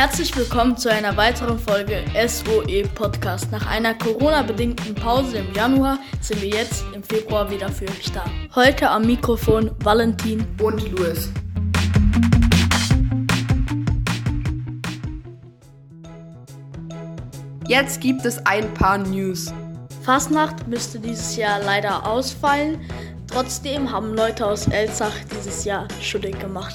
Herzlich willkommen zu einer weiteren Folge SOE Podcast. Nach einer Corona-bedingten Pause im Januar sind wir jetzt im Februar wieder für euch da. Heute am Mikrofon Valentin und Louis. Jetzt gibt es ein paar News. Fastnacht müsste dieses Jahr leider ausfallen. Trotzdem haben Leute aus Elzach dieses Jahr schuldig gemacht.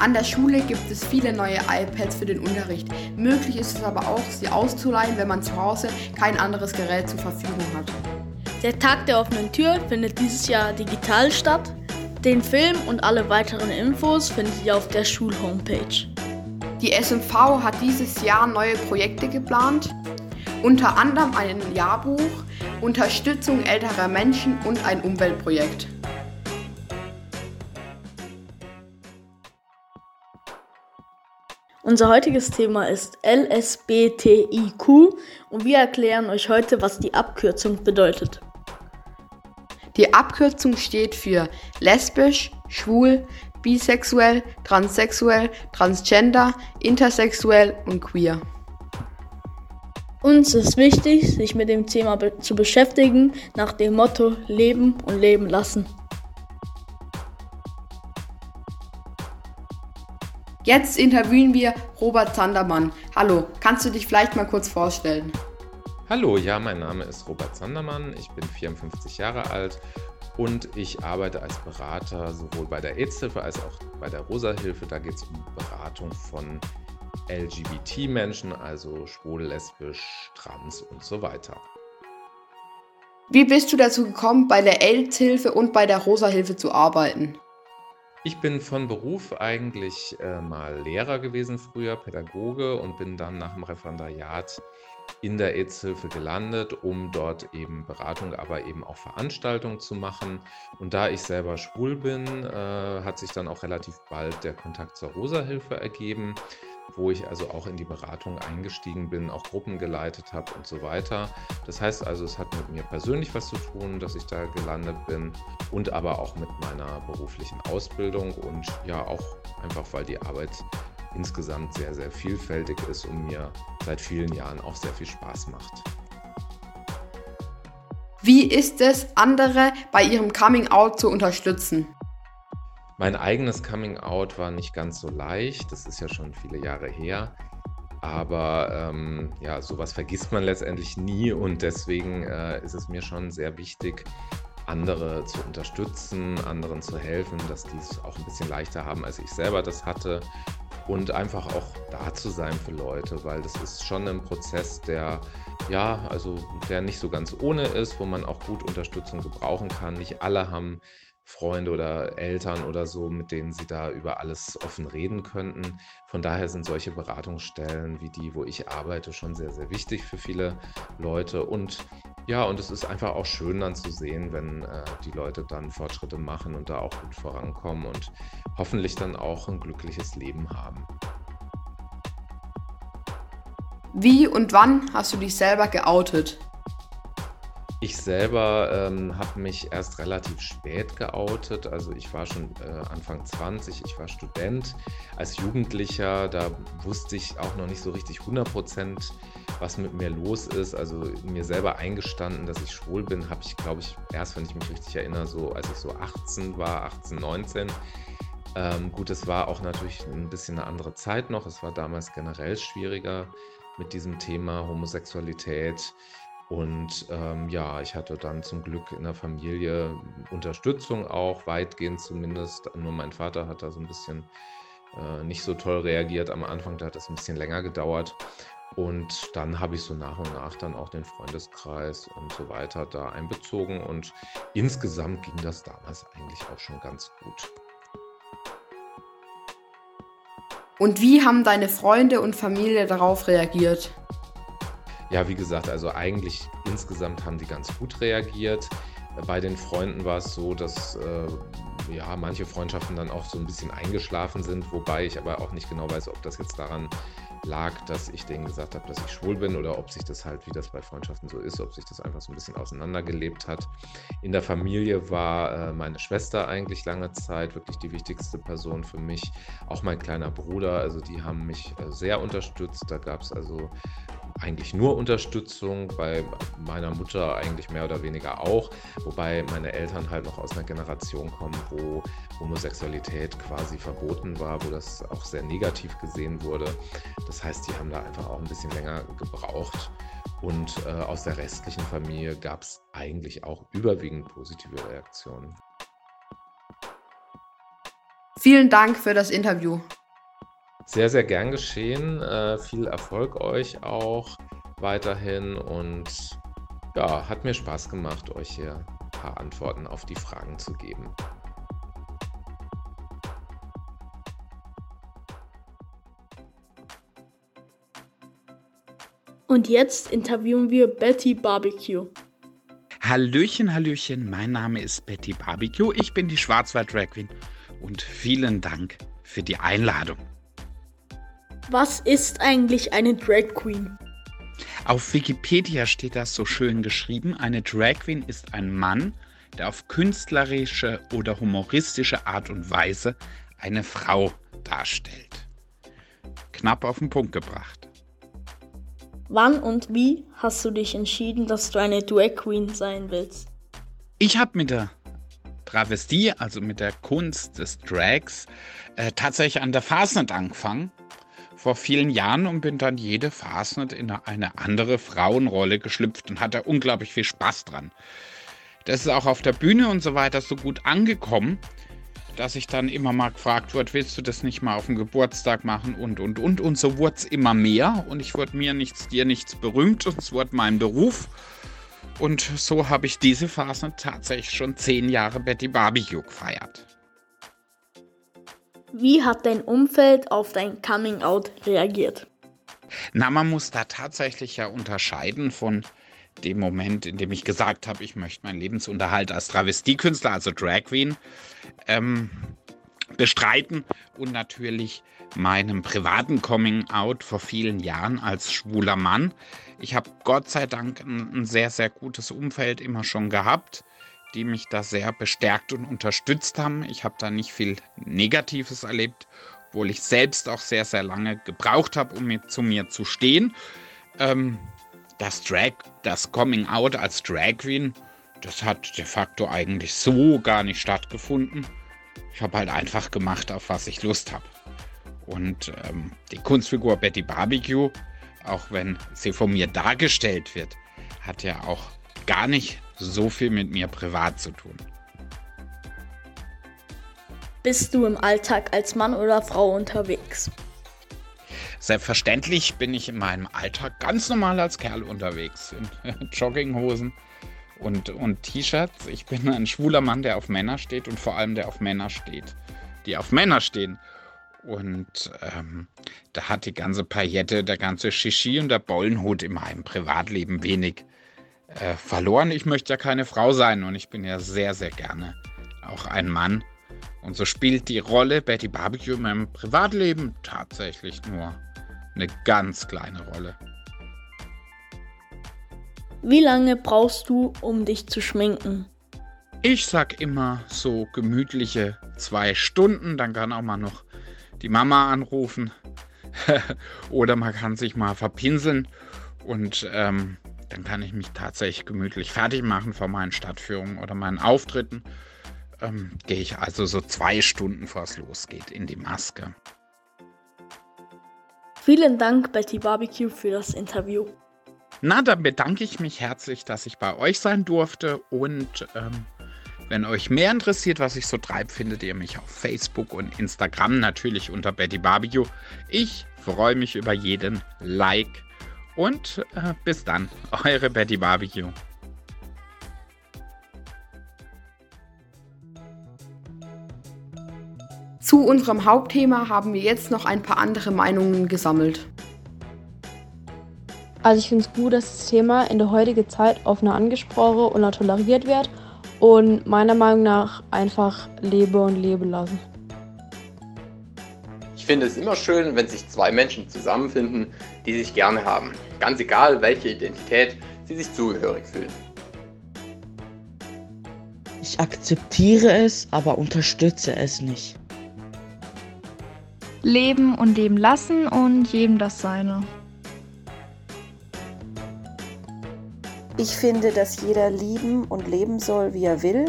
An der Schule gibt es viele neue iPads für den Unterricht. Möglich ist es aber auch, sie auszuleihen, wenn man zu Hause kein anderes Gerät zur Verfügung hat. Der Tag der offenen Tür findet dieses Jahr digital statt. Den Film und alle weiteren Infos findet ihr auf der Schulhomepage. Die SMV hat dieses Jahr neue Projekte geplant, unter anderem ein Jahrbuch, Unterstützung älterer Menschen und ein Umweltprojekt. Unser heutiges Thema ist LSBTIQ und wir erklären euch heute, was die Abkürzung bedeutet. Die Abkürzung steht für lesbisch, schwul, bisexuell, transsexuell, transgender, intersexuell und queer. Uns ist wichtig, sich mit dem Thema be zu beschäftigen, nach dem Motto Leben und Leben lassen. Jetzt interviewen wir Robert Zandermann. Hallo, kannst du dich vielleicht mal kurz vorstellen? Hallo, ja, mein Name ist Robert Zandermann, ich bin 54 Jahre alt und ich arbeite als Berater sowohl bei der AIDS-Hilfe als auch bei der Rosa-Hilfe. Da geht es um Beratung von LGBT-Menschen, also schwul, lesbisch, trans und so weiter. Wie bist du dazu gekommen, bei der AIDS-Hilfe und bei der Rosa-Hilfe zu arbeiten? Ich bin von Beruf eigentlich äh, mal Lehrer gewesen früher, Pädagoge und bin dann nach dem Referendariat in der AIDS-Hilfe gelandet, um dort eben Beratung, aber eben auch Veranstaltungen zu machen. Und da ich selber schwul bin, äh, hat sich dann auch relativ bald der Kontakt zur Rosa-Hilfe ergeben wo ich also auch in die Beratung eingestiegen bin, auch Gruppen geleitet habe und so weiter. Das heißt also, es hat mit mir persönlich was zu tun, dass ich da gelandet bin und aber auch mit meiner beruflichen Ausbildung und ja auch einfach, weil die Arbeit insgesamt sehr, sehr vielfältig ist und mir seit vielen Jahren auch sehr viel Spaß macht. Wie ist es, andere bei ihrem Coming-out zu unterstützen? Mein eigenes Coming-out war nicht ganz so leicht, das ist ja schon viele Jahre her. Aber ähm, ja, sowas vergisst man letztendlich nie und deswegen äh, ist es mir schon sehr wichtig, andere zu unterstützen, anderen zu helfen, dass die es auch ein bisschen leichter haben, als ich selber das hatte. Und einfach auch da zu sein für Leute, weil das ist schon ein Prozess, der ja, also der nicht so ganz ohne ist, wo man auch gut Unterstützung gebrauchen kann. Nicht alle haben Freunde oder Eltern oder so, mit denen sie da über alles offen reden könnten. Von daher sind solche Beratungsstellen wie die, wo ich arbeite, schon sehr, sehr wichtig für viele Leute. Und ja, und es ist einfach auch schön dann zu sehen, wenn äh, die Leute dann Fortschritte machen und da auch gut vorankommen und hoffentlich dann auch ein glückliches Leben haben. Wie und wann hast du dich selber geoutet? Ich selber ähm, habe mich erst relativ spät geoutet. Also ich war schon äh, Anfang 20, ich war Student. Als Jugendlicher, da wusste ich auch noch nicht so richtig 100 Prozent, was mit mir los ist. Also mir selber eingestanden, dass ich schwul bin, habe ich, glaube ich, erst, wenn ich mich richtig erinnere, so als ich so 18 war, 18, 19. Ähm, gut, es war auch natürlich ein bisschen eine andere Zeit noch. Es war damals generell schwieriger mit diesem Thema Homosexualität. Und ähm, ja, ich hatte dann zum Glück in der Familie Unterstützung auch, weitgehend zumindest. Nur mein Vater hat da so ein bisschen äh, nicht so toll reagiert am Anfang, da hat das ein bisschen länger gedauert. Und dann habe ich so nach und nach dann auch den Freundeskreis und so weiter da einbezogen. Und insgesamt ging das damals eigentlich auch schon ganz gut. Und wie haben deine Freunde und Familie darauf reagiert? Ja, wie gesagt, also eigentlich insgesamt haben die ganz gut reagiert. Bei den Freunden war es so, dass äh, ja, manche Freundschaften dann auch so ein bisschen eingeschlafen sind, wobei ich aber auch nicht genau weiß, ob das jetzt daran lag, dass ich denen gesagt habe, dass ich schwul bin oder ob sich das halt, wie das bei Freundschaften so ist, ob sich das einfach so ein bisschen auseinandergelebt hat. In der Familie war äh, meine Schwester eigentlich lange Zeit wirklich die wichtigste Person für mich. Auch mein kleiner Bruder, also die haben mich äh, sehr unterstützt. Da gab es also eigentlich nur Unterstützung, bei meiner Mutter eigentlich mehr oder weniger auch, wobei meine Eltern halt noch aus einer Generation kommen, wo Homosexualität quasi verboten war, wo das auch sehr negativ gesehen wurde. Das heißt, die haben da einfach auch ein bisschen länger gebraucht. Und äh, aus der restlichen Familie gab es eigentlich auch überwiegend positive Reaktionen. Vielen Dank für das Interview. Sehr, sehr gern geschehen. Äh, viel Erfolg euch auch weiterhin und ja, hat mir Spaß gemacht, euch hier ein paar Antworten auf die Fragen zu geben. Und jetzt interviewen wir Betty Barbecue. Hallöchen, Hallöchen, mein Name ist Betty Barbecue, ich bin die Schwarzwald Drag Queen und vielen Dank für die Einladung. Was ist eigentlich eine Drag Queen? Auf Wikipedia steht das so schön geschrieben. Eine Drag Queen ist ein Mann, der auf künstlerische oder humoristische Art und Weise eine Frau darstellt. Knapp auf den Punkt gebracht. Wann und wie hast du dich entschieden, dass du eine Drag Queen sein willst? Ich habe mit der Travestie, also mit der Kunst des Drags, äh, tatsächlich an der Fasnet angefangen vor vielen Jahren und bin dann jede Fasnet in eine andere Frauenrolle geschlüpft und hatte unglaublich viel Spaß dran. Das ist auch auf der Bühne und so weiter so gut angekommen, dass ich dann immer mal gefragt wurde, willst du das nicht mal auf dem Geburtstag machen und und und und so wurde es immer mehr und ich wurde mir nichts, dir nichts berühmt und es wurde mein Beruf. Und so habe ich diese Phase tatsächlich schon zehn Jahre Betty Barbecue gefeiert. Wie hat dein Umfeld auf dein Coming-out reagiert? Na, man muss da tatsächlich ja unterscheiden von dem Moment, in dem ich gesagt habe, ich möchte meinen Lebensunterhalt als Travestiekünstler, also Drag Queen, ähm, bestreiten und natürlich meinem privaten Coming-out vor vielen Jahren als schwuler Mann. Ich habe Gott sei Dank ein, ein sehr, sehr gutes Umfeld immer schon gehabt die mich da sehr bestärkt und unterstützt haben. Ich habe da nicht viel Negatives erlebt, obwohl ich selbst auch sehr, sehr lange gebraucht habe, um mir, zu mir zu stehen. Ähm, das Drag, das Coming Out als Drag Queen, das hat de facto eigentlich so gar nicht stattgefunden. Ich habe halt einfach gemacht, auf was ich Lust habe. Und ähm, die Kunstfigur Betty Barbecue, auch wenn sie von mir dargestellt wird, hat ja auch gar nicht so viel mit mir privat zu tun. Bist du im Alltag als Mann oder Frau unterwegs? Selbstverständlich bin ich in meinem Alltag ganz normal als Kerl unterwegs. In Jogginghosen und, und T-Shirts. Ich bin ein schwuler Mann, der auf Männer steht und vor allem der auf Männer steht. Die auf Männer stehen. Und ähm, da hat die ganze Paillette, der ganze Shishi und der Bollenhut in meinem Privatleben wenig äh, verloren. Ich möchte ja keine Frau sein und ich bin ja sehr, sehr gerne auch ein Mann. Und so spielt die Rolle Betty Barbecue in meinem Privatleben tatsächlich nur eine ganz kleine Rolle. Wie lange brauchst du, um dich zu schminken? Ich sag immer so gemütliche zwei Stunden, dann kann auch mal noch die Mama anrufen oder man kann sich mal verpinseln und ähm, dann kann ich mich tatsächlich gemütlich fertig machen vor meinen Stadtführungen oder meinen Auftritten. Ähm, Gehe ich also so zwei Stunden, bevor es losgeht, in die Maske. Vielen Dank, Betty Barbecue, für das Interview. Na, dann bedanke ich mich herzlich, dass ich bei euch sein durfte. Und ähm, wenn euch mehr interessiert, was ich so treibe, findet ihr mich auf Facebook und Instagram natürlich unter Betty Barbecue. Ich freue mich über jeden Like und äh, bis dann, eure Betty Barbecue. Zu unserem Hauptthema haben wir jetzt noch ein paar andere Meinungen gesammelt. Also ich finde es gut, dass das Thema in der heutigen Zeit offener angesprochen und toleriert wird und meiner Meinung nach einfach lebe und leben lassen finde es immer schön, wenn sich zwei Menschen zusammenfinden, die sich gerne haben. Ganz egal, welche Identität sie sich zugehörig fühlen. Ich akzeptiere es, aber unterstütze es nicht. Leben und leben lassen und jedem das Seine. Ich finde, dass jeder lieben und leben soll, wie er will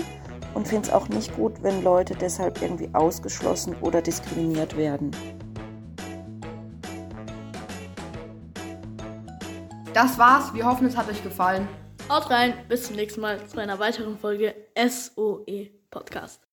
und finde es auch nicht gut, wenn Leute deshalb irgendwie ausgeschlossen oder diskriminiert werden. Das war's. Wir hoffen, es hat euch gefallen. Haut rein, bis zum nächsten Mal zu einer weiteren Folge SOE Podcast.